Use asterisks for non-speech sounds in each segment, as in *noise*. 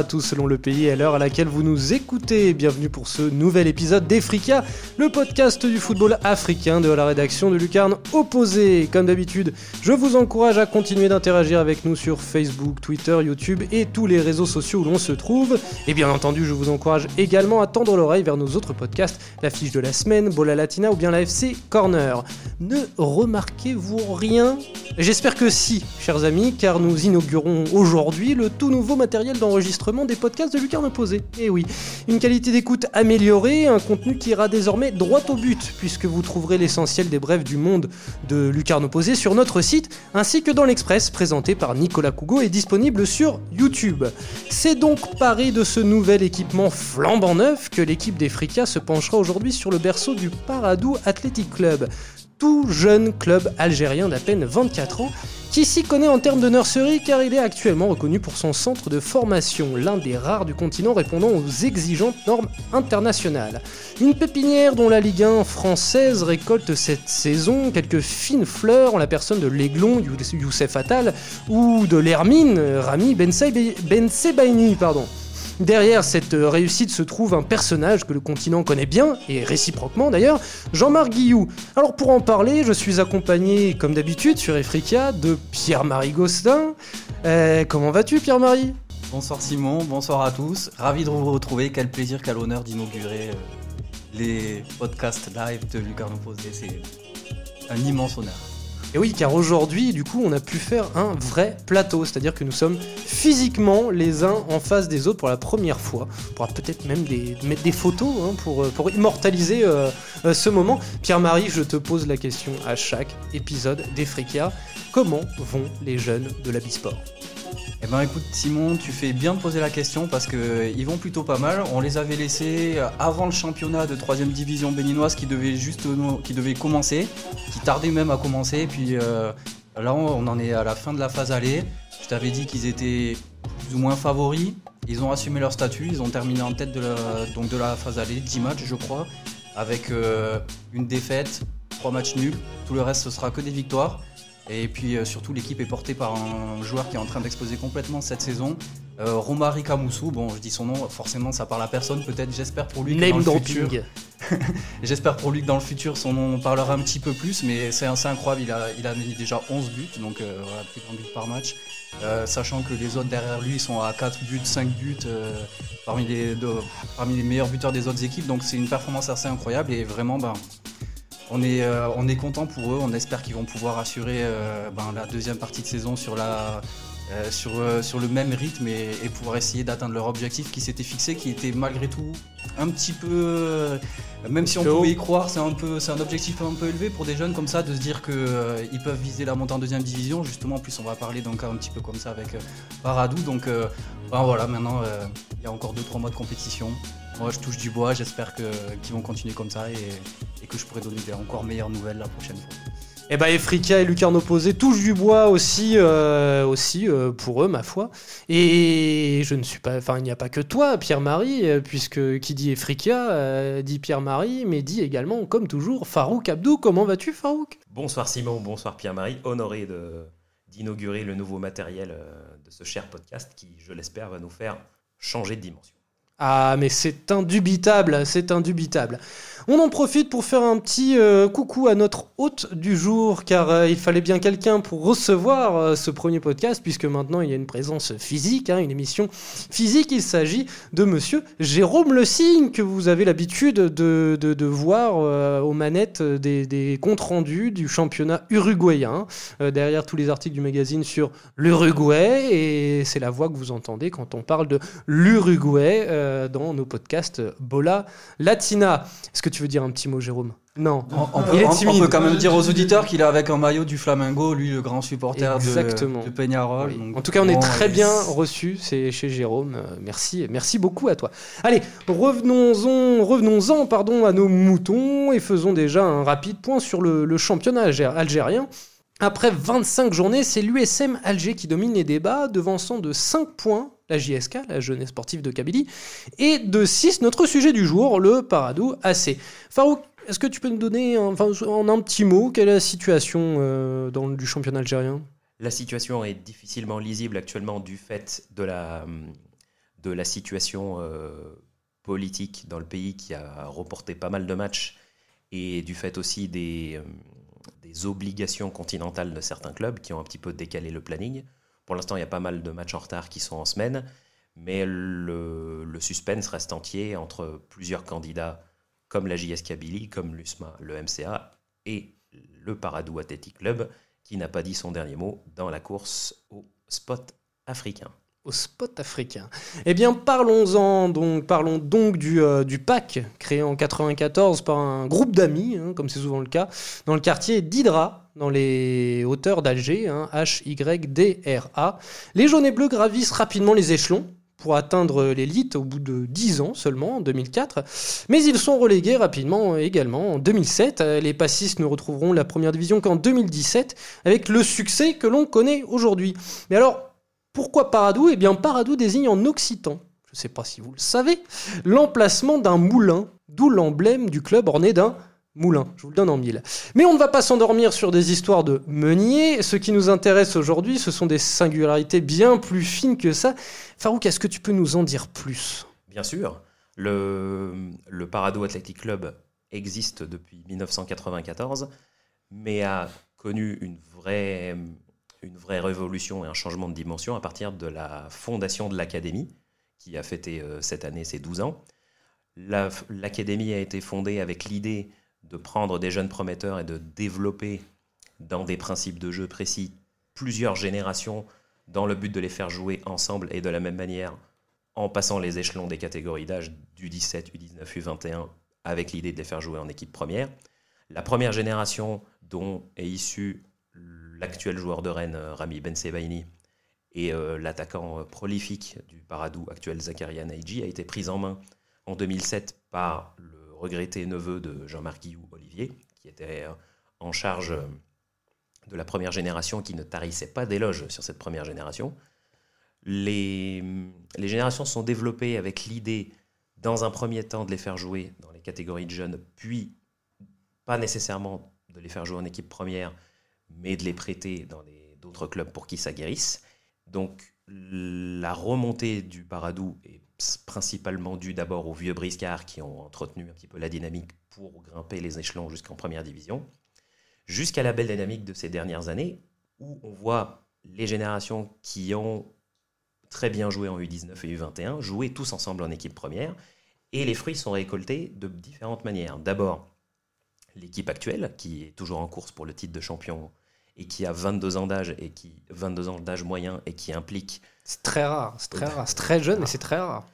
à tous selon le pays et l'heure à laquelle vous nous écoutez. Bienvenue pour ce nouvel épisode d'Efrica, le podcast du football africain de la rédaction de Lucarne Opposé. Comme d'habitude, je vous encourage à continuer d'interagir avec nous sur Facebook, Twitter, YouTube et tous les réseaux sociaux où l'on se trouve. Et bien entendu, je vous encourage également à tendre l'oreille vers nos autres podcasts, la fiche de la semaine, Bola Latina ou bien la FC Corner. Ne remarquez-vous rien? J'espère que si, chers amis, car nous inaugurons aujourd'hui le tout nouveau matériel d'enregistrement des podcasts de Lucarne Opposé. Et eh oui, une qualité d'écoute améliorée, un contenu qui ira désormais droit au but, puisque vous trouverez l'essentiel des brèves du monde de Lucarne Opposé sur notre site, ainsi que dans l'Express, présenté par Nicolas Cougo et disponible sur YouTube. C'est donc paré de ce nouvel équipement flambant neuf que l'équipe des Fricas se penchera aujourd'hui sur le berceau du Paradou Athletic Club tout jeune club algérien d'à peine 24 ans qui s'y connaît en termes de nursery car il est actuellement reconnu pour son centre de formation, l'un des rares du continent répondant aux exigeantes normes internationales. Une pépinière dont la Ligue 1 française récolte cette saison quelques fines fleurs en la personne de l'Aiglon Youssef Attal ou de l'Hermine Rami Bensebaini. Pardon. Derrière cette réussite se trouve un personnage que le continent connaît bien, et réciproquement d'ailleurs, Jean-Marc Guillou. Alors pour en parler, je suis accompagné, comme d'habitude, sur Efrica, de Pierre-Marie Gostin. Euh, comment vas-tu Pierre-Marie? Bonsoir Simon, bonsoir à tous. Ravi de vous retrouver, quel plaisir, quel honneur d'inaugurer euh, les podcasts live de Lucarno Posé, c'est un immense honneur. Et oui, car aujourd'hui, du coup, on a pu faire un vrai plateau, c'est-à-dire que nous sommes physiquement les uns en face des autres pour la première fois. On pourra peut-être même mettre des photos hein, pour, euh, pour immortaliser euh, euh, ce moment. Pierre-Marie, je te pose la question à chaque épisode des Fricas. Comment vont les jeunes de la Bisport? Eh ben écoute Simon, tu fais bien de poser la question parce qu'ils vont plutôt pas mal. On les avait laissés avant le championnat de 3 division béninoise qui devait commencer, qui tardait même à commencer. Puis euh, là on en est à la fin de la phase aller. Je t'avais dit qu'ils étaient plus ou moins favoris. Ils ont assumé leur statut, ils ont terminé en tête de la, phase aller, 10 matchs je crois, avec euh, une défaite, 3 matchs nuls. Tout le reste ce sera que des victoires. Et puis euh, surtout, l'équipe est portée par un joueur qui est en train d'exploser complètement cette saison. Euh, Romari Kamoussou, bon, je dis son nom, forcément ça parle à personne, peut-être, j'espère pour lui que dans le futur. *laughs* j'espère pour lui que dans le futur son nom parlera un petit peu plus, mais c'est incroyable, il a, il a mis déjà 11 buts, donc euh, voilà, plus d'un but par match. sachant que les autres derrière lui sont à 4 buts, 5 buts parmi, les, parmi les meilleurs buteurs des autres équipes, donc c'est une performance assez incroyable et vraiment, ben, on est, euh, on est content pour eux. On espère qu'ils vont pouvoir assurer euh, ben, la deuxième partie de saison sur, la, euh, sur, sur le même rythme et, pouvoir essayer d'atteindre leur objectif qui s'était fixé, qui était malgré tout un petit peu, même si on pouvait y croire, c'est un peu, c'est un objectif un peu élevé pour des jeunes comme ça de se dire qu'ils peuvent viser la montée en deuxième division. Justement, en plus, on va parler d'un cas un petit peu comme ça avec Paradou. Donc, ben voilà, maintenant, il y a encore 2-3 mois de compétition. Moi, je touche du bois. J'espère qu'ils vont continuer comme ça et, que je pourrai donner des encore meilleures nouvelles la prochaine fois. Et eh bah, ben, Efrika et Lucarne opposé touchent du bois aussi, euh, aussi euh, pour eux, ma foi. Et je ne suis pas. Enfin, il n'y a pas que toi, Pierre-Marie, euh, puisque qui dit Efrika dit Pierre-Marie, mais dit également, comme toujours, Farouk Abdou. Comment vas-tu, Farouk? Bonsoir Simon, bonsoir Pierre-Marie. Honoré d'inaugurer le nouveau matériel de ce cher podcast qui, je l'espère, va nous faire changer de dimension. Ah, mais c'est indubitable, c'est indubitable. On en profite pour faire un petit euh, coucou à notre hôte du jour, car euh, il fallait bien quelqu'un pour recevoir euh, ce premier podcast, puisque maintenant il y a une présence physique, hein, une émission physique. Il s'agit de monsieur Jérôme Le Signe, que vous avez l'habitude de, voir aux manettes des, comptes rendus du championnat uruguayen, derrière tous les articles du magazine sur l'Uruguay, et c'est la voix que vous entendez quand on parle de l'Uruguay dans nos podcasts Bola Latina. Tu veux dire un petit mot, Jérôme Non. On, peut, il est timide. on, peut, quand même dire aux auditeurs qu'il est avec un maillot du Flamingo, lui, le grand supporter de, de Peñarol. En tout cas, on est très bien reçu. C'est chez Jérôme. Euh, merci, merci beaucoup à toi. Allez, revenons-en, revenons-en, pardon, à nos moutons et faisons déjà un rapide point sur le, le championnat algérien. Après 25 journées, c'est l'USM Alger qui domine les débats, devançant de 5 points la JSK, la jeunesse sportive de Kabylie, et de 6, notre sujet du jour, le Paradou AC. Farouk, est-ce que tu peux nous donner en un petit mot quelle est la situation euh, du championnat algérien? La situation est difficilement lisible actuellement du fait de la, situation politique dans le pays qui a reporté pas mal de matchs et du fait aussi des, des obligations continentales de certains clubs qui ont un petit peu décalé le planning. Pour l'instant, il y a pas mal de matchs en retard qui sont en semaine, mais le, suspense reste entier entre plusieurs candidats comme la JS Kabylie, comme l'USMA, le MCA et le Paradou Athletic Club, qui n'a pas dit son dernier mot dans la course au spot africain au spot africain. Eh bien, parlons-en donc, parlons donc du, euh, PAC, créé en 94 par un groupe d'amis, hein, comme c'est souvent le cas, dans le quartier d'Hydra, dans les hauteurs d'Alger, hein, H-Y-D-R-A. Les jaunes et bleus gravissent rapidement les échelons, pour atteindre l'élite au bout de 10 ans seulement, en 2004. Mais ils sont relégués rapidement également en 2007. Les passistes ne retrouveront la première division qu'en 2017, avec le succès que l'on connaît aujourd'hui. Mais alors, pourquoi Paradou? Eh bien, Paradou désigne en occitan, je ne sais pas si vous le savez, l'emplacement d'un moulin, d'où l'emblème du club orné d'un Moulin, je vous le donne en mille. Mais on ne va pas s'endormir sur des histoires de meunier. Ce qui nous intéresse aujourd'hui, ce sont des singularités bien plus fines que ça. Farouk, est-ce que tu peux nous en dire plus? Bien sûr. Le, Parado Athletic Club existe depuis 1994, mais a connu une vraie, une vraie révolution et un changement de dimension à partir de la fondation de l'Académie, qui a fêté euh, cette année ses 12 ans. L'Académie a été fondée avec l'idée de prendre des jeunes prometteurs et de développer dans des principes de jeu précis plusieurs générations dans le but de les faire jouer ensemble et de la même manière en passant les échelons des catégories d'âge du 17, U19, U21 avec l'idée de les faire jouer en équipe première. La première génération dont est issu l'actuel joueur de Rennes, Rami Ben Sebaini, et euh, l'attaquant prolifique du Paradou actuel Zakaria Naiji a été prise en main en 2007 par le regretté neveu de Jean-Marc Guillou, Olivier, qui était euh, en charge euh, de la première génération, qui ne tarissait pas d'éloges sur cette première génération. Les, les générations sont développées avec l'idée, dans un premier temps, de les faire jouer dans les catégories de jeunes, puis pas nécessairement de les faire jouer en équipe première, mais de les prêter dans d'autres clubs pour qu'ils s'aguerrissent. Donc la remontée du Paradou est principalement dû d'abord aux vieux briscards qui ont entretenu un petit peu la dynamique pour grimper les échelons jusqu'en première division, jusqu'à la belle dynamique de ces dernières années où on voit les générations qui ont très bien joué en U19 et U21 jouer tous ensemble en équipe première et les fruits sont récoltés de différentes manières. D'abord, l'équipe actuelle qui est toujours en course pour le titre de champion et qui a 22 ans d'âge et qui 22 ans d'âge moyen et qui implique c'est très rare, c'est très *laughs* rare, c'est très jeune mais c'est très rare.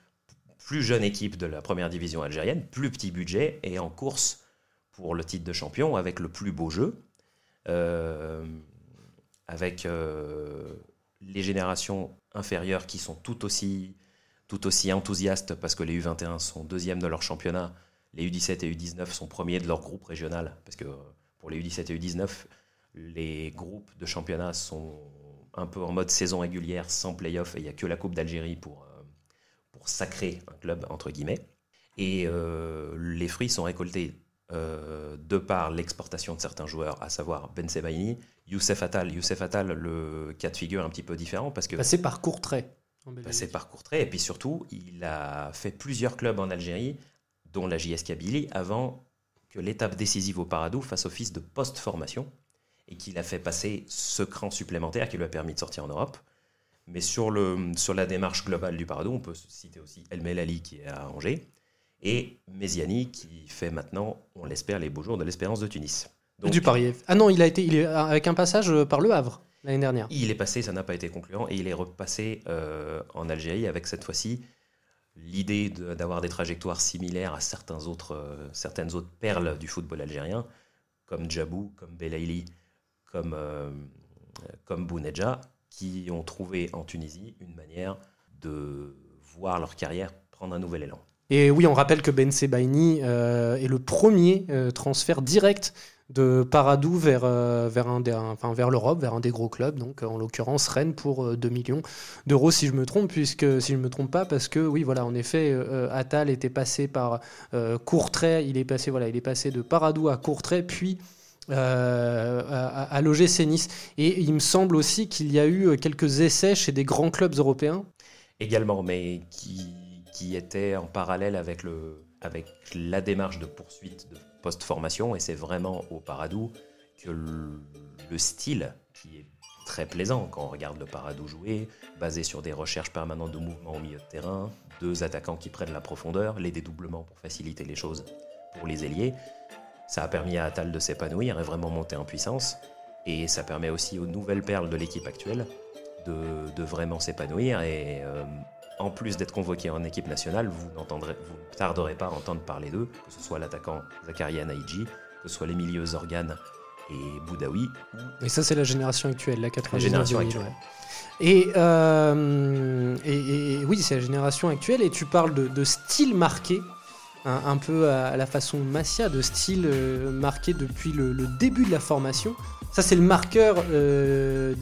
Plus jeune équipe de la première division algérienne, plus petit budget et en course pour le titre de champion avec le plus beau jeu, euh, avec euh, les générations inférieures qui sont tout aussi, tout aussi enthousiastes parce que les U21 sont deuxièmes de leur championnat, les U17 et U19 sont premiers de leur groupe régional parce que pour les U17 et U19, les groupes de championnat sont un peu en mode saison régulière, sans playoff, et il n'y a que la Coupe d'Algérie pour, pour sacrer un club, entre guillemets. Et euh, les fruits sont récoltés euh, de par l'exportation de certains joueurs, à savoir Ben Sebaini, Youssef Attal. Youssef Attal, le cas de figure un petit peu différent parce que... Passé par Courtrai. Passé par Courtrai, et puis surtout, il a fait plusieurs clubs en Algérie, dont la JS Kabylie, avant que l'étape décisive au Paradou fasse office de post-formation et qu'il a fait passer ce cran supplémentaire qui lui a permis de sortir en Europe. Mais sur, le, sur la démarche globale du Paradou, on peut citer aussi El Melali qui est à Angers et Méziani qui fait maintenant, on l'espère, les beaux jours de l'espérance de Tunis. du Paris. Ah non, il a été il est avec un passage par le Havre l'année dernière. Il est passé, ça n'a pas été concluant, et il est repassé euh, en Algérie avec cette fois-ci l'idée d'avoir des trajectoires similaires à certains autres, euh, certaines autres perles du football algérien, comme Djabou, comme Belaïli, comme, euh, comme Bounedja, qui ont trouvé en Tunisie une manière de voir leur carrière prendre un nouvel élan. Et oui, on rappelle que Ben Sebaini euh, est le premier euh, transfert direct de Paradou vers, vers, un enfin, vers l'Europe, vers un des gros clubs, donc en l'occurrence Rennes pour 2 millions d'euros si je me trompe, puisque si je me trompe pas, parce que oui, voilà, en effet, Attal était passé par Courtrai, il est passé, voilà, il est passé de Paradou à Courtrai, puis euh, à, loger l'OGC Nice. Et il me semble aussi qu'il y a eu quelques essais chez des grands clubs européens. également, mais qui, était en parallèle avec, le, avec la démarche de poursuite de post-formation. Et c'est vraiment au Paradou que le, le style, qui est très plaisant quand on regarde le Paradou jouer, basé sur des recherches permanentes de mouvement au milieu de terrain, deux attaquants qui prennent la profondeur, les dédoublements pour faciliter les choses pour les ailiers. Ça a permis à Atal de s'épanouir et vraiment monter en puissance. Et ça permet aussi aux nouvelles perles de l'équipe actuelle de, de vraiment s'épanouir. Et euh, en plus d'être convoqué en équipe nationale, vous n'entendrez, vous ne tarderez pas à entendre parler d'eux, que ce soit l'attaquant Zakaria Naïji, que ce soit les milieux Zorgan et Boudaoui. Et ça, c'est la génération actuelle, la 99 génération 2000, actuelle. ouais. Et, euh, et, et oui, c'est la génération actuelle. Et tu parles de, de style marqué, un, peu à, la façon Massia, de style euh, marqué depuis le, début de la formation. Ça, c'est le marqueur euh,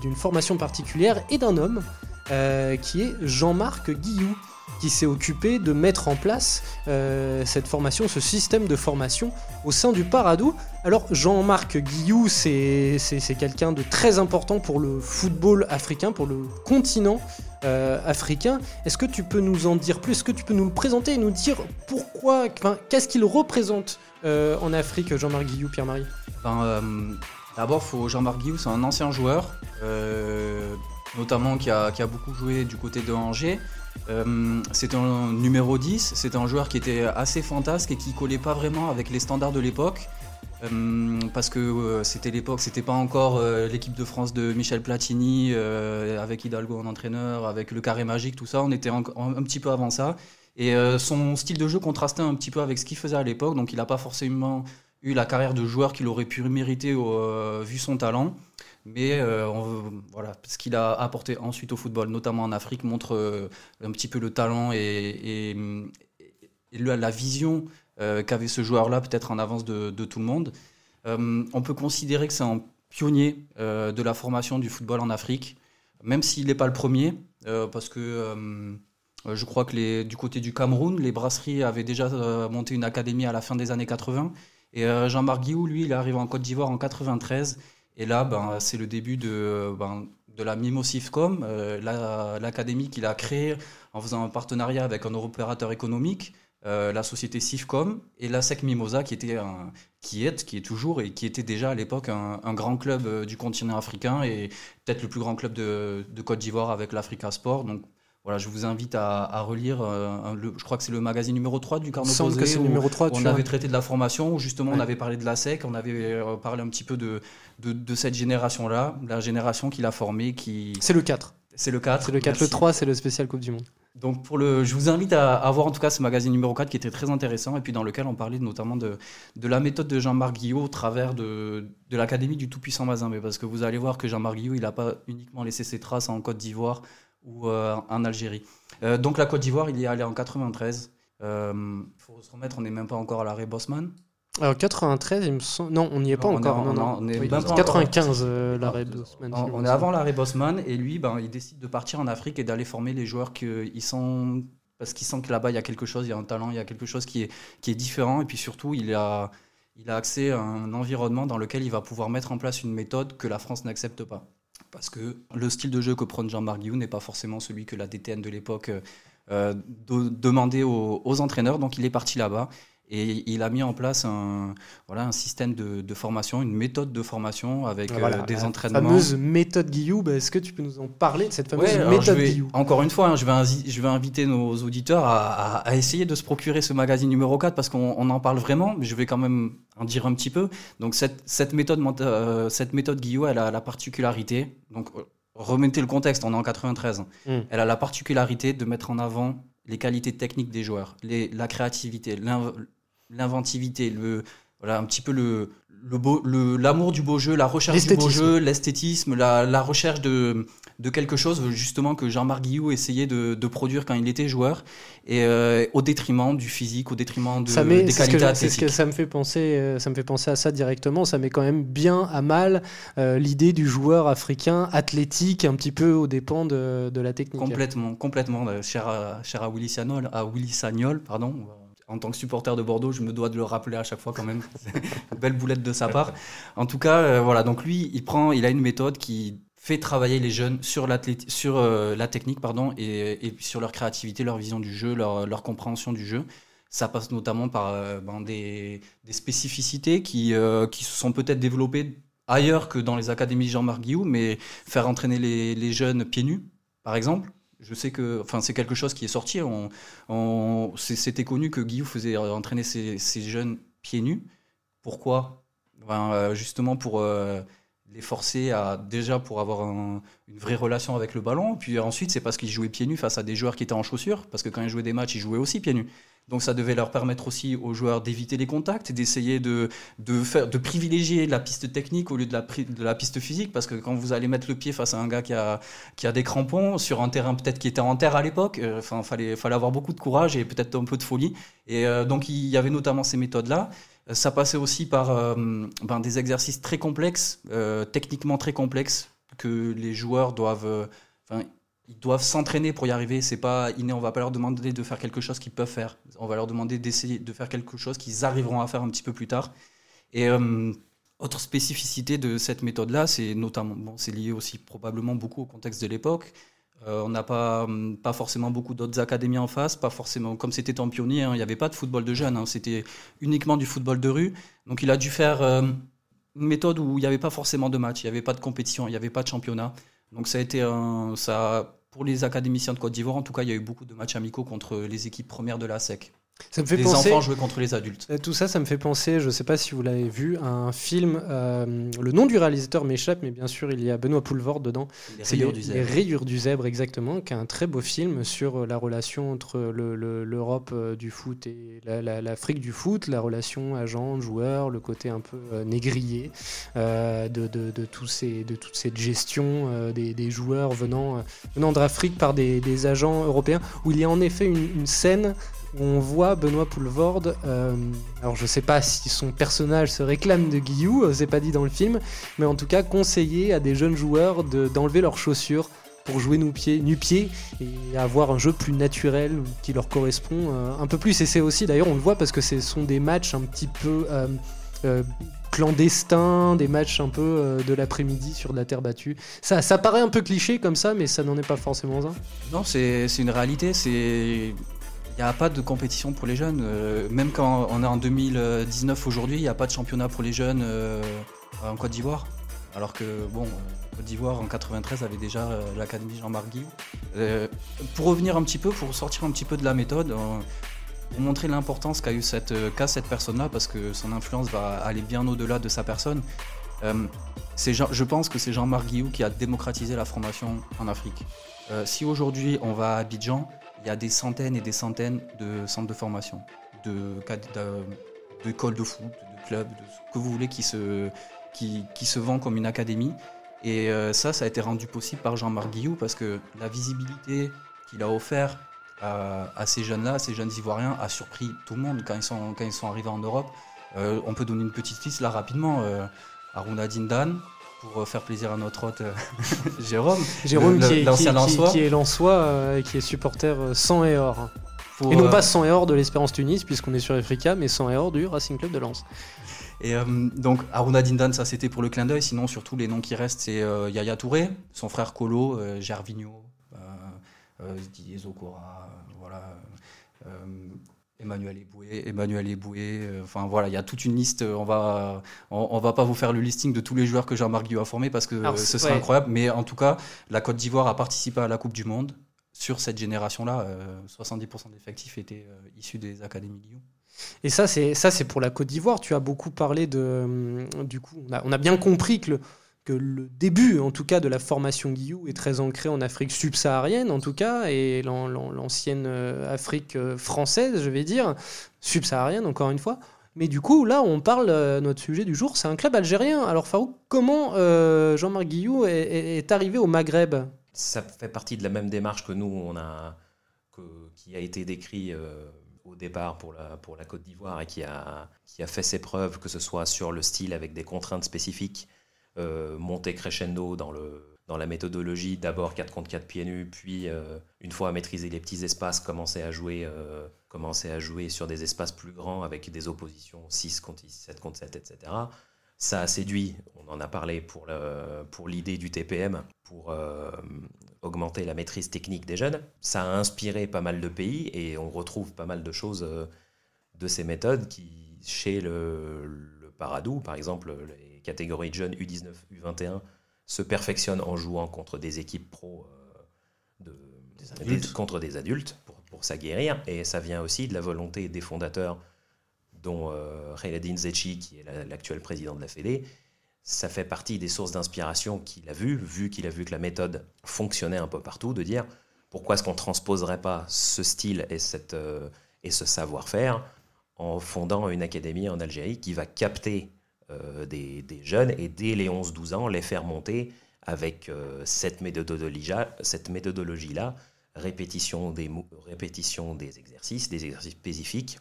d'une formation particulière et d'un homme euh, qui est Jean-Marc Guillou, qui s'est occupé de mettre en place euh, cette formation, ce système de formation au sein du Paradou. Alors Jean-Marc Guillou, c'est quelqu'un de très important pour le football africain, pour le continent euh, africain. Est-ce que tu peux nous en dire plus? Est-ce que tu peux nous le présenter et nous dire pourquoi, qu'est-ce qu'il représente euh, en Afrique, Jean-Marc Guillou, Pierre-Marie? Ben, D'abord, Jean-Marc Guillou, c'est un ancien joueur, notamment qui a, qui a beaucoup joué du côté de Angers. Euh, c'était un numéro 10, c'était un joueur qui était assez fantasque et qui collait pas vraiment avec les standards de l'époque. Euh, parce que euh, c'était l'époque, c'était pas encore l'équipe de France de Michel Platini avec Hidalgo en entraîneur, avec le carré magique, tout ça. On était un petit peu avant ça. Et son style de jeu contrastait un petit peu avec ce qu'il faisait à l'époque, donc il n'a pas forcément eu la carrière de joueur qu'il aurait pu mériter vu son talent. Mais euh, voilà, ce qu'il a apporté ensuite au football, notamment en Afrique, montre euh, un petit peu le talent et, et- la, vision euh, qu'avait ce joueur-là, peut-être en avance de, tout le monde. On peut considérer que c'est un pionnier de la formation du football en Afrique, même s'il n'est pas le premier, parce que je crois que du côté du Cameroun, les brasseries avaient déjà monté une académie à la fin des années 80. Et Jean-Marc Guillou, lui, il est arrivé en Côte d'Ivoire en 93. Et là, ben, c'est le début de, ben, de la Mimosifcom, euh, la- l'académie qu'il a créée en faisant un partenariat avec un opérateur économique, euh, la société Sifcom, et la SEC Mimosa, qui, était qui est, qui est toujours et qui était déjà à l'époque un, grand club euh, du continent africain et peut-être le plus grand club de, Côte d'Ivoire avec l'Africa Sport. Voilà, je vous invite à, à relire, euh, le- je crois que c'est le magazine numéro 3 du Carnot que Posé, c'est le où- numéro 3. on tu avait traité de la formation, où justement on avait parlé de la SEC, on avait euh, parlé un petit peu de, de, de cette génération-là, la génération qu'il a formée, qui... C'est le 4. C'est le 4. C'est le 4. Le 3, c'est le spécial Coupe du Monde. Donc pour le, je vous invite à, à voir en tout cas ce magazine numéro 4 qui était très intéressant et puis dans lequel on parlait notamment de, de la méthode de Jean-Marc Guillot au travers de, de l'Académie du Tout-Puissant Mazembe. Parce que vous allez voir que Jean-Marc Guillot, il n'a pas uniquement laissé ses traces en Côte d'Ivoire ou euh, en Algérie. Euh, donc la Côte d'Ivoire, il y est allé en 93. Il faut se remettre, on n'est même pas encore à l'arrêt Bosman. Alors 93, il me semble. Non, on n'y est pas on encore. est- non, on non. on est Oui, même pas 95, euh, l'arrêt Ah, Bosman. On, est avant l'arrêt Bosman et lui, ben, il décide de partir en Afrique et d'aller former les joueurs qu'ils sont parce qu'il sent que là-bas il y a quelque chose, il y a un talent, il y a quelque chose qui est, qui est différent et puis surtout il a, il a accès à un environnement dans lequel il va pouvoir mettre en place une méthode que la France n'accepte pas. Parce que le style de jeu que prône Jean-Marc n'est pas forcément celui que la DTN de l'époque euh, de- demandait aux entraîneurs, donc il est parti là-bas. Et il a mis en place un, voilà, un système de, de formation, une méthode de formation avec Ah, euh, voilà, des la entraînements. fameuse méthode Guillou, bah, est-ce que tu peux nous en parler de cette fameuse Ouais, méthode vais- Guillou? Encore une fois, hein, je, vais je vais inviter nos auditeurs à, à- à essayer de se procurer ce magazine numéro 4 parce qu'on on en parle vraiment, mais je vais quand même en dire un petit peu. Donc cette, cette, méthode, euh, cette méthode Guillot, elle a la particularité, donc euh, remettez le contexte, on est en 93, Mm. elle a la particularité de mettre en avant les qualités techniques des joueurs, les, la créativité, l'inventivité, le, voilà, un petit peu le, le beau, le, l'amour du beau jeu, la recherche du beau jeu, l'esthétisme, la, la recherche de, de quelque chose justement que Jean-Marc Guillou essayait de, de produire quand il était joueur, et euh, au détriment du physique, au détriment de, ça met, des c'est ce que, qualités ce que ça me fait penser, euh, ça me fait penser à ça directement. Ça met quand même bien à mal euh, l'idée du joueur africain athlétique, un petit peu aux dépens de, de la technique. Complètement, complètement. Cher à, cher à Willy Sagnol, à Willy Sagnol, pardon. En tant que supporter de Bordeaux, je me dois de le rappeler à chaque fois quand même. Une *laughs* belle boulette de sa part. En tout cas, euh, voilà. Donc lui, il prend, il a une méthode qui fait travailler les jeunes sur, euh, la technique pardon, et, sur leur créativité, leur vision du jeu, leur, compréhension du jeu. Ça passe notamment par euh, ben, des, spécificités qui, qui se sont peut-être développées ailleurs que dans les académies Jean-Marc Guillou, mais faire entraîner les, jeunes pieds nus, par exemple. Je sais que, enfin, c'est quelque chose qui est sorti. On, c'était connu que Guillou faisait entraîner ses, jeunes pieds nus. Pourquoi? Ben, Justement pour les forcer à déjà pour avoir une vraie relation avec le ballon. Puis ensuite, c'est parce qu'ils jouaient pieds nus face à des joueurs qui étaient en chaussures, parce que quand ils jouaient des matchs, ils jouaient aussi pieds nus. Donc ça devait leur permettre aussi aux joueurs d'éviter les contacts, d'essayer de, de, faire, de privilégier la piste technique au lieu de la, piste physique, parce que quand vous allez mettre le pied face à un gars qui a, qui a des crampons, sur un terrain peut-être qui était en terre à l'époque, euh, enfin fallait, fallait avoir beaucoup de courage et peut-être un peu de folie. Et euh, donc il y avait notamment ces méthodes-là. Ça passait aussi par euh, ben, des exercices très complexes, euh, techniquement très complexes, que les joueurs doivent, euh, ils doivent s'entraîner pour y arriver. C'est pas inné, on va pas leur demander de faire quelque chose qu'ils peuvent faire. On va leur demander d'essayer de faire quelque chose qu'ils arriveront à faire un petit peu plus tard. Et autre spécificité de cette méthode-là, c'est notamment, bon, c'est lié aussi probablement beaucoup au contexte de l'époque. Euh, on n'a pas, hum, pas forcément beaucoup d'autres académies en face, pas forcément comme c'était en pionnier, hein, il n'y avait pas de football de jeunes, hein, c'était uniquement du football de rue. Donc il a dû faire euh, une méthode où il n'y avait pas forcément de match, il n'y avait pas de compétition, il n'y avait pas de championnat. Donc ça a été un, ça, pour les académiciens de Côte d'Ivoire, en tout cas, il y a eu beaucoup de matchs amicaux contre les équipes premières de la SEC. Ça me fait les penser, enfants jouer contre les adultes. Euh, tout ça, ça me fait penser, je ne sais pas si vous l'avez vu, à un film. Euh, le nom du réalisateur m'échappe, mais bien sûr, il y a Benoît Poulvord dedans. Les rayures, du zèbre. les rayures du zèbre, exactement, qui est un très beau film sur euh, la relation entre l'Europe du foot et l'Afrique du foot, la relation agent-joueur, le côté un peu négrier de, de, tous ces, de toute cette gestion des, joueurs venant, venant d'Afrique par des, agents européens, où il y a en effet une, une scène on voit Benoît Poulvorde, euh, alors je sais pas si son personnage se réclame de Guillou, euh, c'est pas dit dans le film, mais en tout cas conseiller à des jeunes joueurs d'enlever leurs chaussures pour jouer nu-pieds et avoir un jeu plus naturel qui leur correspond euh, un peu plus. Et c'est aussi, d'ailleurs, on le voit parce que ce sont des matchs un petit peu clandestins, des matchs un peu de l'après-midi sur de la terre battue. Ça, ça paraît un peu cliché comme ça, mais ça n'en est pas forcément un. Non, c'est une réalité. C'est il n'y a pas de compétition pour les jeunes. Euh, même quand on est en 2019 aujourd'hui, il n'y a pas de championnat pour les jeunes euh, en Côte d'Ivoire. Alors que, bon, euh, Côte d'Ivoire en 93 avait déjà l'Académie Jean-Marc pour revenir un petit peu, pour sortir un petit peu de la méthode, pour montrer l'importance qu'a eu cette, personne-là, parce que son influence va aller bien au-delà de sa personne. je pense que c'est Jean-Marc Guillou qui a démocratisé la formation en Afrique. si aujourd'hui on va à Abidjan, il y a des centaines et des centaines de centres de formation, de, d'écoles de foot, de clubs, de ce que vous voulez qui se, qui se vend comme une académie. Et euh, ça, ça a été rendu possible par Jean-Marc Guillou parce que la visibilité qu'il a offert à, ces jeunes-là, ces jeunes Ivoiriens, a surpris tout le monde quand ils sont, quand ils sont arrivés en Europe. Euh, on peut donner une petite liste là rapidement. Euh, Aruna Dindan, pour euh, faire plaisir à notre hôte euh, *laughs* Jérôme. Qui, est, l'ancien qui, est Lensois euh, et qui est supporter sans et or. et non pas sans et or de l'Espérance Tunis, puisqu'on est sur Africa, mais sans et or du Racing Club de Lens. Et donc Aruna Dindan, ça c'était pour le clin d'œil. Sinon, surtout les noms qui restent, c'est Yaya Touré, son frère Colo, Gervinho, Didier Zokora, voilà. Emmanuel Eboué, Emmanuel Eboué, euh, enfin voilà, il y a toute une liste. On va, on, va pas vous faire le listing de tous les joueurs que Jean-Marc Guillaume a formés parce que ce serait incroyable. Mais en tout cas, la Côte d'Ivoire a participé à la Coupe du Monde sur cette génération-là. 70% euh, d'effectifs étaient euh, issus des académies Guillaume. Et ça, c'est ça, c'est pour la Côte d'Ivoire. Tu as beaucoup parlé de, du coup, on a, on a bien compris que le que le début, en tout cas, de la formation Guillou est très ancré en Afrique subsaharienne, en tout cas, et l'ancienne euh, Afrique euh, française, je vais dire, subsaharienne, encore une fois. Mais du coup, là, on parle, euh, notre sujet du jour, c'est un club algérien. Alors, Farouk, comment Jean-Marc Guillou est, arrivé au Maghreb? Ça fait partie de la même démarche que nous, qui a été décrit au départ pour la, Côte d'Ivoire et qui a fait ses preuves, que ce soit sur le style avec des contraintes spécifiques euh, monter crescendo dans, le, dans la méthodologie, d'abord 4 contre 4 pieds nus, puis euh, une fois à maîtriser les petits espaces, commencer à jouer, euh, commencer à jouer sur des espaces plus grands avec des oppositions 6 contre 6, 7 contre 7, etc. Ça a séduit, on en a parlé pour, pour l'idée du TPM, pour euh, augmenter la maîtrise technique des jeunes. Ça a inspiré pas mal de pays et on retrouve pas mal de choses de ces méthodes qui, chez le, le Paradou, par exemple, les catégories de jeunes U19, U21 se perfectionnent en jouant contre des équipes pro de, contre des adultes pour, pour s'aguerrir. Et ça vient aussi de la volonté des fondateurs, dont euh, Zechi, qui est l'actuel président de la Fédé. Ça fait partie des sources d'inspiration qu'il a vu, vu qu'il a vu que la méthode fonctionnait un peu partout, de dire pourquoi est-ce qu'on ne transposerait pas ce style et, cette, euh, et ce savoir-faire en fondant une académie en Algérie qui va capter euh, des, des, jeunes et dès les 11-12 ans les faire monter avec euh, cette méthodologie-là, cette méthodologie-là répétition des, répétition des exercices, des exercices spécifiques,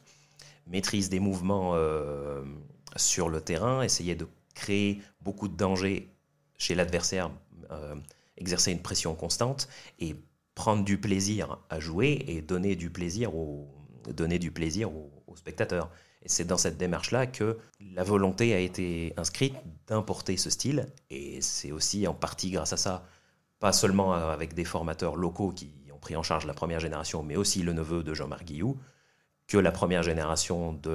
maîtrise des mouvements euh, sur le terrain, essayer de créer beaucoup de dangers chez l'adversaire, euh, exercer une pression constante et prendre du plaisir à jouer et donner du plaisir, au, donner du plaisir aux spectateurs. Et c'est dans cette démarche-là que la volonté a été inscrite d'importer ce style. Et c'est aussi en partie grâce à ça, pas seulement avec des formateurs locaux qui ont pris en charge la première génération, mais aussi le neveu de Jean-Marc Guillou, que la première génération de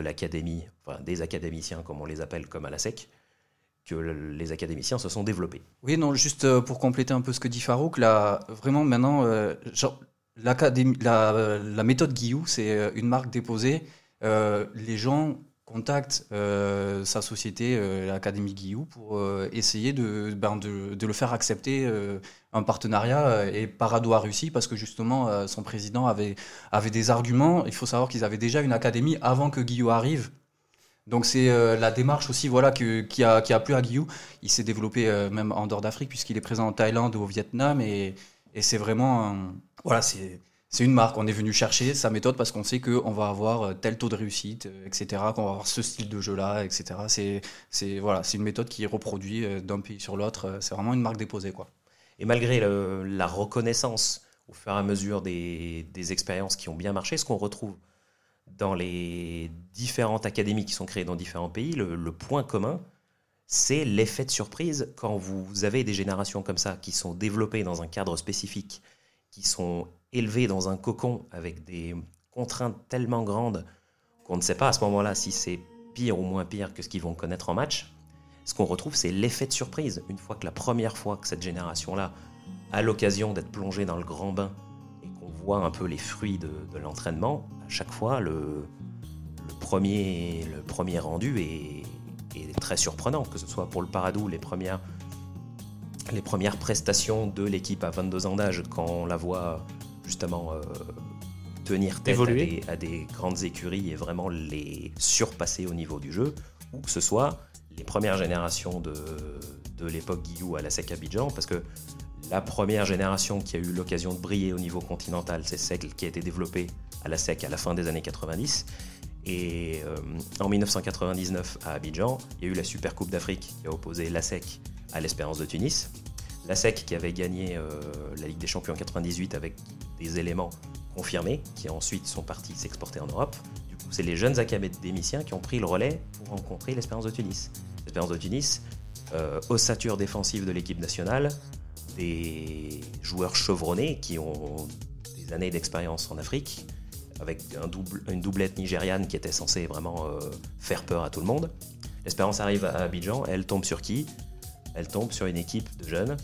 l'académie, la, de enfin, des académiciens comme on les appelle, comme à la SEC, que les académiciens se sont développés. Oui, non, juste euh, pour compléter un peu ce que dit Farouk, là, vraiment maintenant, euh, la, la, méthode Guillou, c'est euh, une marque déposée euh, les gens contactent euh, sa société, euh, l'Académie Guillou, pour essayer ben, de, le faire accepter un partenariat. Et Parado a réussi parce que justement, son président avait, des arguments. Il faut savoir qu'ils avaient déjà une académie avant que Guillou arrive. Donc c'est la démarche aussi voilà qui, a, plu à Guillou. Il s'est développé même en dehors d'Afrique puisqu'il est présent en Thaïlande, au Vietnam et, et c'est vraiment voilà c'est c'est une marque. On est venu chercher sa méthode parce qu'on sait qu'on va avoir euh, tel taux de réussite, euh, etc., qu'on va avoir ce style de jeu-là, etc. C'est voilà, une méthode qui est reproduite euh, d'un pays sur l'autre. C'est vraiment une marque déposée. Quoi. Et malgré la reconnaissance au fur et à mesure des, expériences qui ont bien marché, ce qu'on retrouve dans les différentes académies qui sont créées dans différents pays, le point commun, c'est l'effet de surprise quand vous avez des générations comme ça qui sont développées dans un cadre spécifique, qui sont élevés dans un cocon avec des contraintes tellement grandes qu'on ne sait pas à ce moment-là si c'est pire ou moins pire que ce qu'ils vont connaître en match. Ce qu'on retrouve, c'est l'effet de surprise. Une fois que la première fois que cette génération-là a l'occasion d'être plongée dans le grand bain et qu'on voit un peu les fruits de, l'entraînement, à chaque fois, le, premier, le premier rendu est, est, très surprenant, que ce soit pour le Paradou, les premières, les premières prestations de l'équipe à 22 ans d'âge, quand on la voit justement euh, tenir tête à des, grandes écuries et vraiment les surpasser au niveau du jeu, ou que ce soit les premières générations de, de l'époque Guillou à la SEC Abidjan, parce que la première génération qui a eu l'occasion de briller au niveau continental, c'est celle qui a été développée à la SEC à la fin des années 90. Et euh, en 1999, à Abidjan, il y a eu la Super Coupe d'Afrique qui a opposé la SEC à l'Espérance de Tunis. La SEC qui avait gagné euh, la Ligue des Champions en 98 avec des éléments confirmés qui ensuite sont partis s'exporter en Europe. Du coup, c'est les jeunes académiciens qui ont pris le relais pour rencontrer l'Espérance de Tunis. L'Espérance de Tunis, euh, ossature défensive de l'équipe nationale, des joueurs chevronnés qui ont des années d'expérience en Afrique, avec une doublette nigériane qui était censée vraiment euh, faire peur à tout le monde. L'Espérance arrive à Abidjan, elle tombe sur qui? Elle tombe sur une équipe de jeunes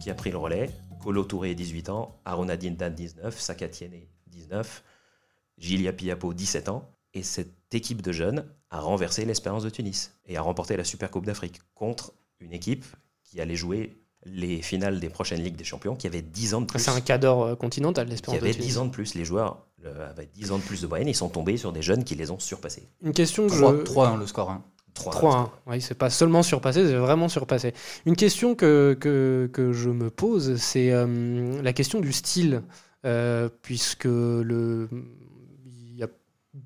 qui, a pris le relais. Kolo Touré, 18 ans, Aruna Dindan, 19, Sakatiene, 19, Gilia Piapo, 17 ans. Et cette équipe de jeunes a renversé l'Espérance de Tunis et a remporté la Super Coupe d'Afrique contre une équipe qui allait jouer les finales des prochaines Ligues des Champions, qui avait 10 ans de plus. C'est un cadre euh, continental, l'Espérance de Tunis. Qui avait 10 ans de plus. Les joueurs avaient 10 ans de plus de moyenne. Ils sont tombés sur des jeunes qui les ont surpassés. Une question 3, 3 le score. Hein. 3-1. Oui, c'est pas seulement surpassé, c'est vraiment surpassé. Une question que, je me pose, c'est euh, la question du style, euh, puisque le,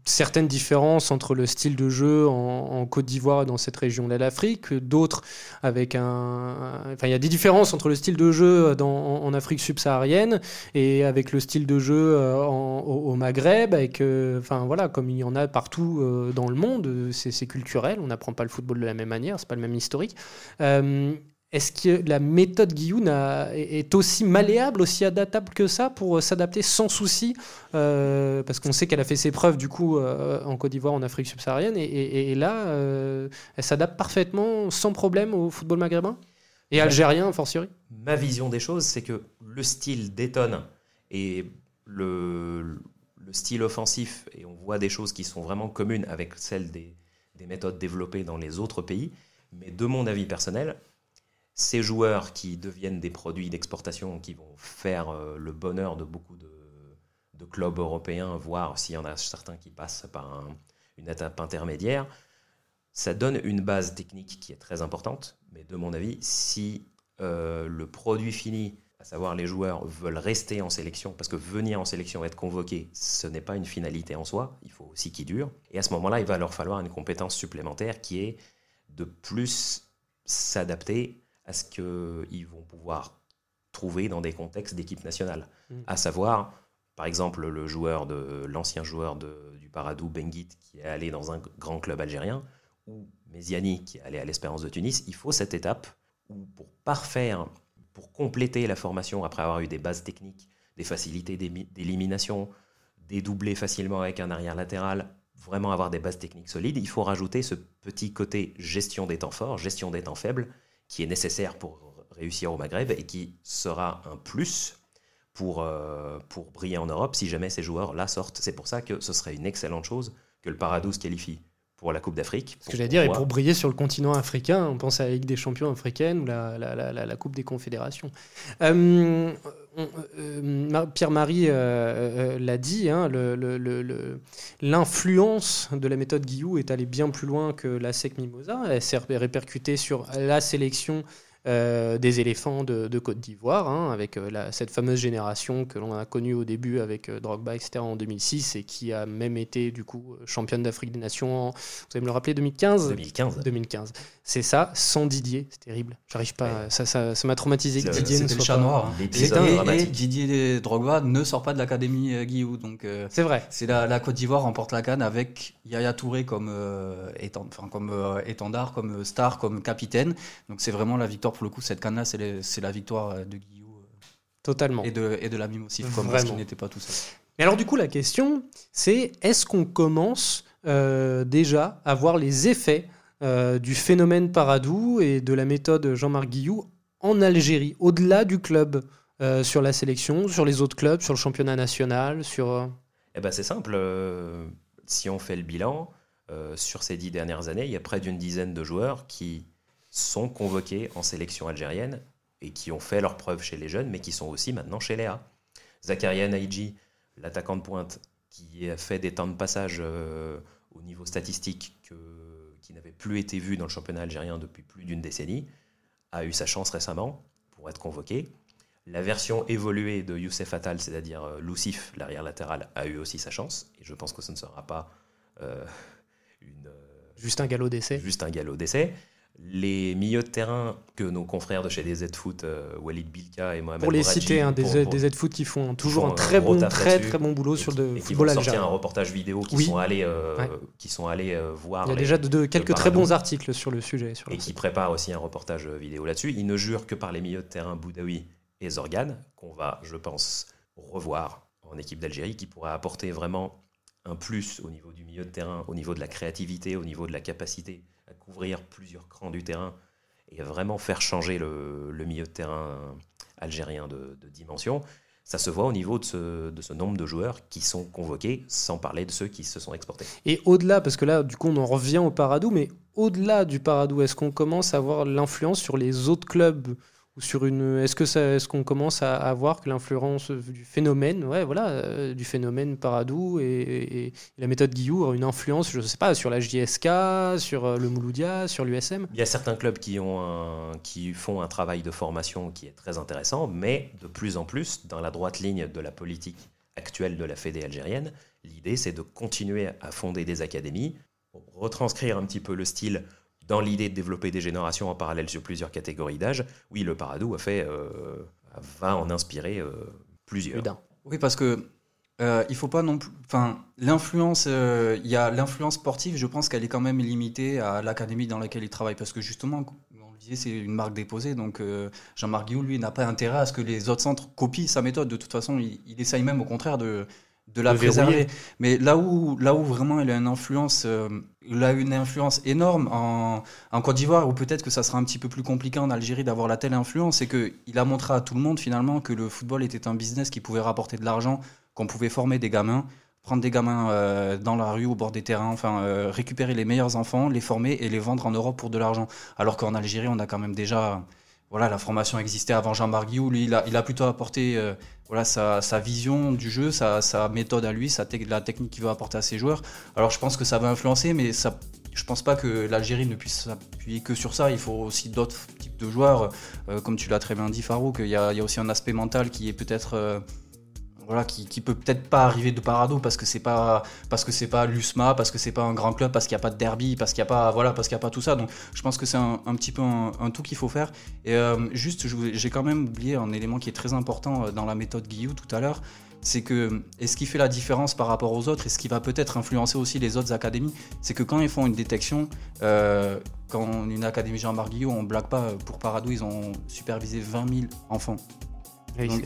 certaines différences entre le style de jeu en, Côte d'Ivoire et dans cette région de l'Afrique, d'autres avec un, Enfin, il y a des différences entre le style de jeu en, Afrique subsaharienne et avec le style de jeu euh, au, Maghreb, avec, euh, enfin voilà, comme il y en a partout euh, dans le monde, c'est culturel, on n'apprend pas le football de la même manière, c'est pas le même historique. Est-ce que la méthode Guillaume est aussi malléable, aussi adaptable que ça pour euh, s'adapter sans souci euh, Parce qu'on sait qu'elle a fait ses preuves du coup euh, en Côte d'Ivoire, en Afrique subsaharienne, et, là, elle s'adapte parfaitement, sans problème au football maghrébin et algérien, fortiori. Ma vision des choses, c'est que le style détonne et le, le, style offensif, et on voit des choses qui sont vraiment communes avec celles des, des méthodes développées dans les autres pays. Mais de mon avis personnel, ces joueurs qui deviennent des produits d'exportation, qui vont faire euh, le bonheur de beaucoup de, clubs européens, voire s'il y en a certains qui passent par une étape intermédiaire, ça donne une base technique qui est très importante. Mais de mon avis, si euh, le produit fini, à savoir les joueurs, veulent rester en sélection, parce que venir en sélection, être convoqué, ce n'est pas une finalité en soi, il faut aussi qu'ils durent. Et à ce moment-là, il va leur falloir une compétence supplémentaire qui est de plus s'adapter à ce qu'ils vont pouvoir trouver dans des contextes d'équipe nationale. Mm. À savoir, par exemple, le joueur de l'ancien joueur de, du Paradou, Benguit, qui est allé dans un grand club algérien, ou Méziani, qui est allé à l'Espérance de Tunis, il faut cette étape où, pour parfaire, pour compléter la formation après avoir eu des bases techniques, des facilités d'élimination, dédoubler facilement avec un arrière latéral, vraiment avoir des bases techniques solides, il faut rajouter ce petit côté gestion des temps forts, gestion des temps faibles, qui est nécessaire pour réussir au Maghreb et qui sera un plus pour, euh, pour briller en Europe si jamais ces joueurs-là sortent. C'est pour ça que ce serait une excellente chose que le Paradou se qualifie pour la Coupe d'Afrique. Ce que j'allais dire, et pour briller sur le continent africain, on pense à la Ligue des champions africaine ou la, la, la, la Coupe des confédérations. Euh, euh, Pierre-Marie l'a dit, hein, l'influence de la méthode Guillou est allée bien plus loin que la SEC Mimosa. Elle s'est répercutée sur la sélection euh, des éléphants de, Côte d'Ivoire, hein, avec euh, cette fameuse génération que l'on a connue au début avec euh, Drogba, etc. en 2006 et qui a même été du coup championne d'Afrique des Nations, en, vous allez me le rappeler, 2015 2015. 2015. C'est ça, sans Didier, c'est terrible. J'arrive pas, ça, ça, m'a traumatisé que Didier ne soit le chat noir. Hein. Et, Didier Drogba ne sort pas de l'académie Guillaume, donc c'est vrai. C'est la, la, Côte d'Ivoire remporte la canne avec Yaya Touré comme, comme étendard, comme star, comme capitaine. Donc c'est vraiment la victoire pour le coup, cette canne-là, c'est la victoire euh, de Guillaume. Euh, Totalement. Et de, et de la mime aussi, comme parce qu'il n'était pas tout seul. Mais alors, du coup, la question, c'est est-ce qu'on commence euh, déjà à voir les effets du phénomène Paradou et de la méthode Jean-Marc Guillou en Algérie, au-delà du club, sur la sélection, sur les autres clubs, sur le championnat national, sur... Eh ben, c'est simple. si on fait le bilan, sur ces dix dernières années, il y a près d'une dizaine de joueurs qui sont convoqués en sélection algérienne et qui ont fait leurs preuves chez les jeunes, mais qui sont aussi maintenant chez les A. Zakaria l'attaquant de pointe, qui a fait des temps de passage euh, au niveau statistique qui n'avait plus été vu dans le championnat algérien depuis plus d'une décennie, a eu sa chance récemment pour être convoqué. La version évoluée de Youssef Attal, c'est-à-dire euh, Lucif, l'arrière latéral, a eu aussi sa chance. Et je pense que ce ne sera pas euh, une, juste un galop d'essai. Juste un galop d'essai les milieux de terrain que nos confrères de chez DZ Foot, euh, Walid Bilka et Mohamed Pour les citer, hein, des, des Foot qui font toujours un très bon, très très bon boulot sur le et qui football vont sortir un reportage vidéo qui sont allés, euh, qui sont allés euh, voir. Il y a déjà de, quelques très bons articles sur le sujet. Sur et qui préparent aussi un reportage vidéo là-dessus. Ils ne jurent que par les milieux de terrain Boudaoui et Zorgan, qu'on va, je pense, revoir en équipe d'Algérie, qui pourra apporter vraiment un plus au niveau du milieu de terrain, au niveau de la créativité, au niveau de la capacité couvrir plusieurs crans du terrain et vraiment faire changer le, milieu de terrain algérien de, dimension. Ça se voit au niveau de ce, de ce, nombre de joueurs qui sont convoqués, sans parler de ceux qui se sont exportés. Et au-delà, parce que là, du coup, on en revient au Paradou, mais au-delà du Paradou, est-ce qu'on commence à voir l'influence sur les autres clubs sur une est-ce que ça est-ce qu'on commence à, voir que l'influence du phénomène ouais voilà euh, du phénomène Paradou et, la méthode Guillou a une influence je sais pas sur la JSK sur euh, le Mouloudia sur l'USM il y a certains clubs qui ont qui font un travail de formation qui est très intéressant mais de plus en plus dans la droite ligne de la politique actuelle de la Fédé algérienne L'idée, c'est de continuer à fonder des académies, retranscrire un petit peu le style dans l'idée de développer des générations en parallèle sur plusieurs catégories d'âge. Oui, le Paradou a fait, euh, va en inspirer euh, plusieurs. Oui, parce que euh, il faut pas non plus. Enfin, l'influence, euh, il y a l'influence sportive. Je pense qu'elle est quand même limitée à l'académie dans laquelle il travaille, parce que justement, on le disait, c'est une marque déposée. Donc, euh, Jean-Marc Guillaume, lui, n'a pas intérêt à ce que les autres centres copient sa méthode. De toute façon, il, il essaye même, au contraire, de de la préserver. Mais là où, là où vraiment il a une influence, euh, il a une influence énorme en, en Côte d'Ivoire, ou peut-être que ça sera un petit peu plus compliqué en Algérie d'avoir la telle influence, c'est qu'il a montré à tout le monde finalement que le football était un business qui pouvait rapporter de l'argent, qu'on pouvait former des gamins, prendre des gamins euh, dans la rue, au bord des terrains, enfin euh, récupérer les meilleurs enfants, les former et les vendre en Europe pour de l'argent. Alors qu'en Algérie, on a quand même déjà voilà, la formation existait avant Jean-Marc Guillou. Lui, il a, plutôt apporté euh, voilà, sa, vision du jeu, sa, méthode à lui, la technique qu'il veut apporter à ses joueurs. Alors, je pense que ça va influencer, mais ça, je pense pas que l'Algérie ne puisse s'appuyer que sur ça. Il faut aussi d'autres types de joueurs. Euh, comme tu l'as très bien dit, Farouk, il y a, il y a aussi un aspect mental qui est peut-être. Euh, voilà, qui, peut peut-être pas arriver de parado parce que c'est pas parce que c'est pas l'USMA, parce que c'est pas un grand club, parce qu'il n'y a pas de derby, parce qu'il n'y a pas voilà, parce qu'il a pas tout ça. Donc je pense que c'est un, petit peu un, tout qu'il faut faire. Et euh, juste, j'ai quand même oublié un élément qui est très important euh, dans la méthode Guillou tout à l'heure. C'est que, et ce qui fait la différence par rapport aux autres, et ce qui va peut-être influencer aussi les autres académies, c'est que quand ils font une détection, euh, quand une académie Jean-Marc Guillou, on blague pas, pour Parado, ils ont supervisé 20 000 enfants.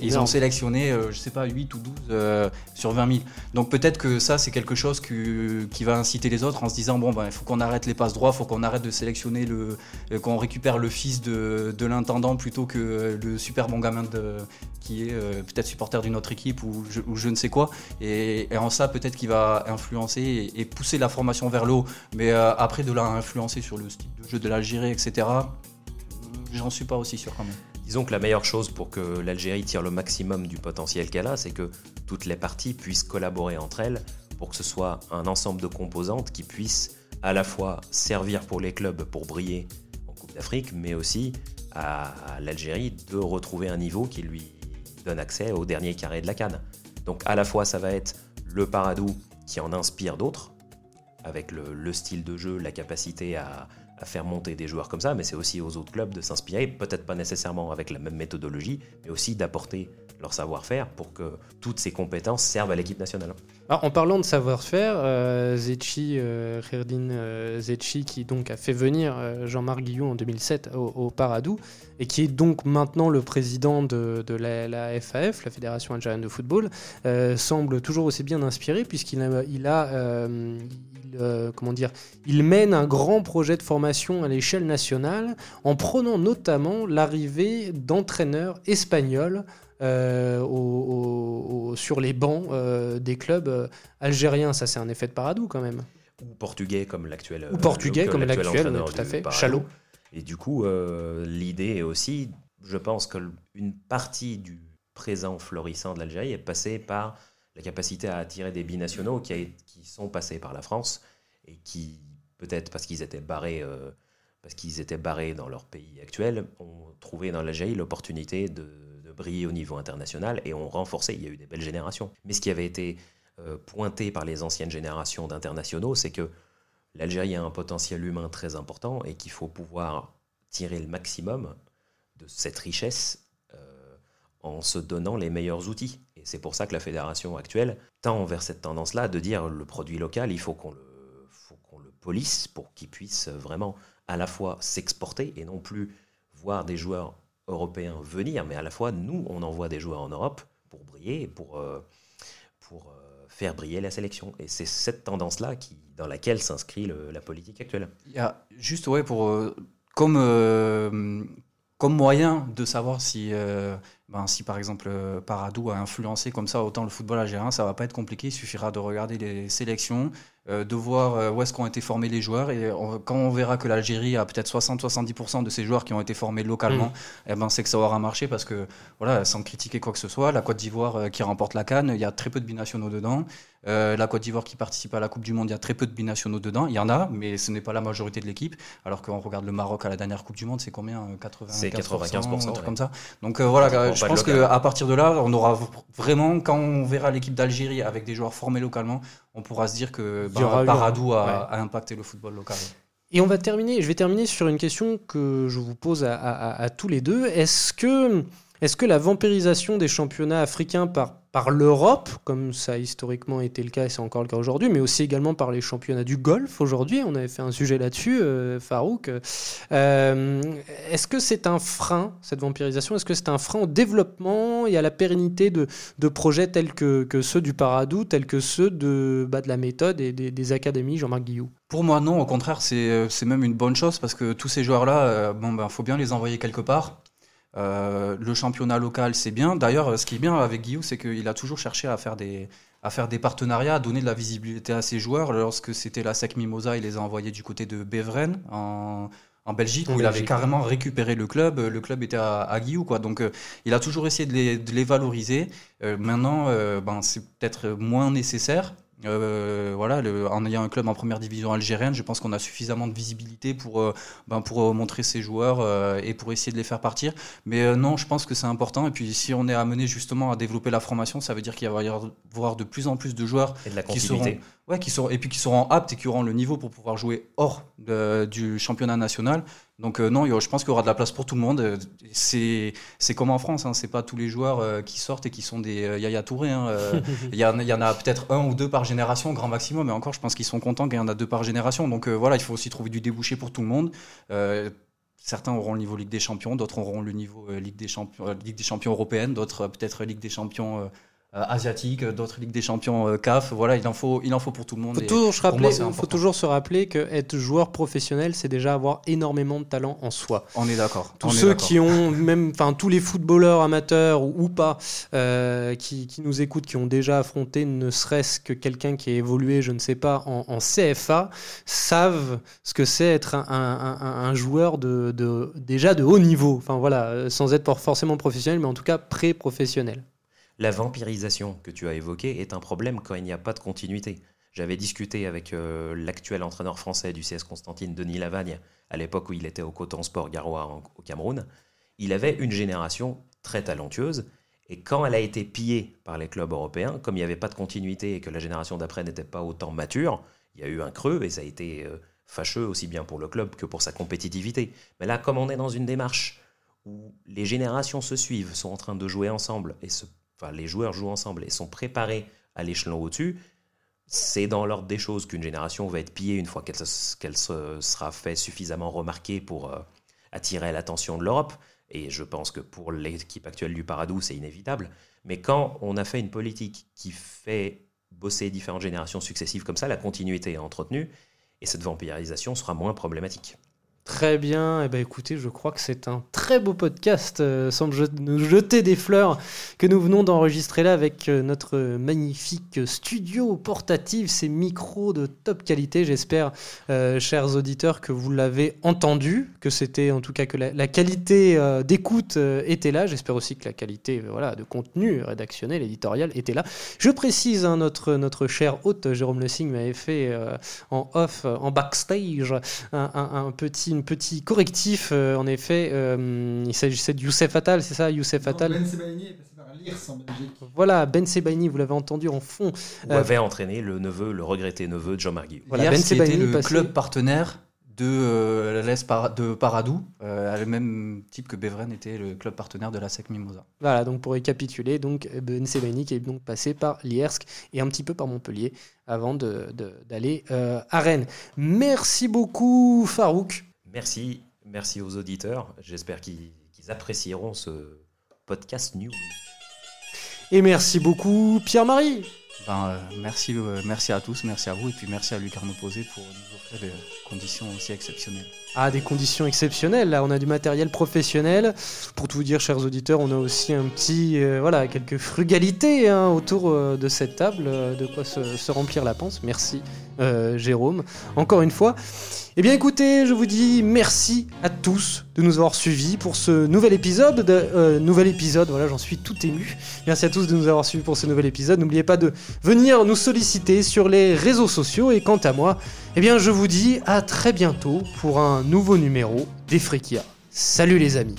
Ils ont sélectionné, euh, je sais pas, 8 ou 12 euh, sur 20 000. Donc peut-être que ça, c'est quelque chose que, qui va inciter les autres en se disant, bon, ben, il faut qu'on arrête les passes droits, il faut qu'on arrête de sélectionner, le, euh, qu'on récupère le fils de, de l'intendant plutôt que le super bon gamin de, qui est euh, peut-être supporter d'une autre équipe ou je, ou je, ne sais quoi. Et, et en ça, peut-être qu'il va influencer et, et, pousser la formation vers le haut. Mais après, de la influencer sur le style de jeu de l'Algérie, etc., j'en suis pas aussi sûr quand même. Disons que la meilleure chose pour que l'Algérie tire le maximum du potentiel qu'elle a, c'est que toutes les parties puissent collaborer entre elles pour que ce soit un ensemble de composantes qui puissent à la fois servir pour les clubs pour briller en Coupe d'Afrique, mais aussi à, l'Algérie de retrouver un niveau qui lui donne accès au dernier carré de la canne. Donc à la fois ça va être le Paradou qui en inspire d'autres, avec le, le, style de jeu, la capacité à, à faire monter des joueurs comme ça, mais c'est aussi aux autres clubs de s'inspirer, peut-être pas nécessairement avec la même méthodologie, mais aussi d'apporter leur savoir-faire pour que toutes ces compétences servent à l'équipe nationale. En parlant de savoir-faire, euh, Zetchi, euh, euh, qui donc a fait venir euh, Jean-Marc Guillou en 2007 au, au, Paradou, et qui est donc maintenant le président de, la, FAF, la Fédération algérienne de football, euh, semble toujours aussi bien inspiré, puisqu'il a, comment dire, il mène un grand projet de formation à l'échelle nationale, en prenant notamment l'arrivée d'entraîneurs espagnols euh, au, au, sur les bancs euh, des clubs euh, algériens. Ça, c'est un effet de paradou quand même. Ou portugais comme l'actuel. Ou portugais comme l'actuel, tout à fait. Chalot. Et du coup, l'idée est aussi, je pense qu'une partie du présent florissant de l'Algérie est passée par la capacité à attirer des binationaux qui, a, qui sont passés par la France et qui, peut-être parce qu'ils étaient barrés. Euh, parce qu'ils étaient barrés dans leur pays actuel, ont trouvé dans l'Algérie l'opportunité de, briller au niveau international et ont renforcé. Il y a eu des belles générations. Mais ce qui avait été euh, pointé par les anciennes générations d'internationaux, c'est que l'Algérie a un potentiel humain très important et qu'il faut pouvoir tirer le maximum de cette richesse euh, en se donnant les meilleurs outils. Et c'est pour ça que la fédération actuelle tend vers cette tendance-là de dire le produit local, il faut qu'on le police pour qu'il puisse vraiment à la fois s'exporter et non plus voir des joueurs européens venir, mais à la fois nous, on envoie des joueurs en Europe pour briller, pour, euh, pour euh, faire briller la sélection. Et c'est cette tendance-là qui, dans laquelle s'inscrit la politique actuelle. Il y a juste, ouais, pour, euh, comme, comme moyen de savoir si, ben, si par exemple Paradou a influencé comme ça autant le football algérien, ça va pas être compliqué. Il suffira de regarder les sélections, euh, de voir où est-ce qu'ont été formés les joueurs. Et on, quand on verra que l'Algérie a peut-être 60-70% de ses joueurs qui ont été formés localement, mmh. eh ben, c'est que ça aura marché parce que, voilà, sans critiquer quoi que ce soit, la Côte d'Ivoire qui remporte la Cannes, il y a très peu de binationaux dedans. Euh, la Côte d'Ivoire qui participe à la Coupe du Monde, il y a très peu de binationaux dedans. Il y en a, mais ce n'est pas la majorité de l'équipe. Alors qu'on regarde le Maroc à la dernière Coupe du Monde, c'est combien 95%, C'est 95%. Un truc comme ça. Donc voilà, je pense qu'à partir de là, on aura vraiment, quand on verra l'équipe d'Algérie avec des joueurs formés localement, on pourra se dire que bah, Paradou a, a impacté le football local. Et on va terminer, je vais terminer sur une question que je vous pose à, tous les deux. Est-ce que, est que la vampirisation des championnats africains par l'Europe, comme ça a historiquement été le cas et c'est encore le cas aujourd'hui, mais aussi également par les championnats du golf aujourd'hui. On avait fait un sujet là-dessus, euh, Farouk. Euh, est-ce que c'est un frein, cette vampirisation Est-ce que c'est un frein au développement et à la pérennité de, projets tels que, ceux du Paradou, tels que ceux de, bah, de la méthode et des, académies Jean-Marc Guillou? Pour moi, non. Au contraire, c'est même une bonne chose parce que tous ces joueurs-là, euh, bon, ben, faut bien les envoyer quelque part. Euh, le championnat local, c'est bien. D'ailleurs, ce qui est bien avec Guillaume, c'est qu'il a toujours cherché à faire des, à faire des partenariats, à donner de la visibilité à ses joueurs. Lorsque c'était la SEC Mimosa, il les a envoyés du côté de Beveren, en, en Belgique, où il avait carrément récupéré le club. Le club était à, à Guillaume, quoi. Donc, euh, il a toujours essayé de les, de les valoriser. Euh, maintenant, ben, c'est peut-être moins nécessaire. Euh, voilà, en ayant un club en première division algérienne, je pense qu'on a suffisamment de visibilité pour, euh, ben, pour euh, montrer ses joueurs et pour essayer de les faire partir. Mais non, je pense que c'est important. Et puis, si on est amené justement à développer la formation, ça veut dire qu'il va y avoir de plus en plus de joueurs qui seront, ouais, qui seront, et puis qui seront aptes et qui auront le niveau pour pouvoir jouer hors du championnat national. Donc euh, non, je pense qu'il y aura de la place pour tout le monde. Euh, c'est comme en France, hein, c'est pas tous les joueurs euh, qui sortent et qui sont des Yaya Touré. Hein, il y, en a peut-être un ou deux par génération, grand maximum, mais encore, je pense qu'ils sont contents qu'il y en a deux par génération. Donc voilà, il faut aussi trouver du débouché pour tout le monde. certains auront le niveau Ligue des Champions, d'autres auront le niveau Ligue des Champions, Ligue des Champions européenne, d'autres peut-être Ligue des Champions asiatiques, d'autres ligues des champions euh, CAF. Voilà, il en faut, il en faut pour tout le monde. Il faut, toujours, faut toujours se rappeler que être joueur professionnel, c'est déjà avoir énormément de talent en soi. On est d'accord. Tous ceux qui ont, même, enfin tous les footballeurs amateurs ou, pas, euh, qui, qui, nous écoutent, qui ont déjà affronté ne serait-ce que quelqu'un qui a évolué, je ne sais pas, en, CFA, savent ce que c'est être un, un, un, joueur de, de, déjà de haut niveau. Enfin voilà, sans être forcément professionnel, mais en tout cas pré-professionnel. La vampirisation que tu as évoquée est un problème quand il n'y a pas de continuité. J'avais discuté avec euh, l'actuel entraîneur français du CS Constantine, Denis Lavagne, à l'époque où il était au Coton Sport Garoua au Cameroun. Il avait une génération très talentueuse, et quand elle a été pillée par les clubs européens, comme il n'y avait pas de continuité et que la génération d'après n'était pas autant mature, il y a eu un creux et ça a été euh, fâcheux aussi bien pour le club que pour sa compétitivité. Mais là, comme on est dans une démarche où les générations se suivent, sont en train de jouer ensemble et se les joueurs jouent ensemble et sont préparés à l'échelon au-dessus, c'est dans l'ordre des choses qu'une génération va être pillée une fois qu'elle se sera fait suffisamment remarquer pour euh, attirer l'attention de l'Europe. Et je pense que pour l'équipe actuelle du Paradou, c'est inévitable. Mais quand on a fait une politique qui fait bosser différentes générations successives comme ça, la continuité est entretenue et cette vampirisation sera moins problématique. Très bien, eh ben écoutez, je crois que c'est un très beau podcast, euh, sans nous jeter des fleurs, que nous venons d'enregistrer là avec euh, notre magnifique studio portatif, ces micros de top qualité. J'espère, euh, chers auditeurs, que vous l'avez entendu, que c'était en tout cas que la, qualité d'écoute était là. J'espère aussi que la qualité voilà, de contenu rédactionnel, éditorial était là. Je précise, hein, notre, notre cher hôte Jérôme Le Signe m'avait fait en off, en backstage, un petit un petit correctif. Euh, en effet, euh, il s'agissait de Youssef Attal, c'est ça Youssef Attal Ben Sebaini est passé par l'IRS en Belgique. Voilà, Ben Sebaini, vous l'avez entendu en fond. Où euh, avait entraîné le neveu, le regretté neveu de Jean Marguerite. Voilà, Ben était le club partenaire de l'Est de Paradou, le même type que Beveren était le club partenaire de la SEC Mimosa. Voilà, donc pour récapituler, donc Ben Sebaini qui est donc passé par Liersk et un petit peu par Montpellier avant d'aller de, à Rennes. Merci beaucoup Farouk. Merci, merci aux auditeurs. J'espère qu'ils apprécieront ce podcast new. Et merci beaucoup Pierre-Marie. Ben, euh, merci, euh, merci à tous, merci à vous et puis merci à Lucarno Posé pour nous offrir des conditions aussi exceptionnelles. Ah, des conditions exceptionnelles. Là, on a du matériel professionnel. Pour tout vous dire, chers auditeurs, on a aussi un petit, euh, voilà, quelques frugalités hein, autour de cette table, de quoi se, remplir la panse. Merci euh, Jérôme, encore une fois. Eh bien écoutez, je vous dis merci à tous de nous avoir suivis pour ce nouvel épisode. De, euh, nouvel épisode, voilà, j'en suis tout ému. Merci à tous de nous avoir suivis pour ce nouvel épisode. N'oubliez pas de venir nous solliciter sur les réseaux sociaux. Et quant à moi, eh bien je vous dis à très bientôt pour un nouveau numéro des Frikia. Salut les amis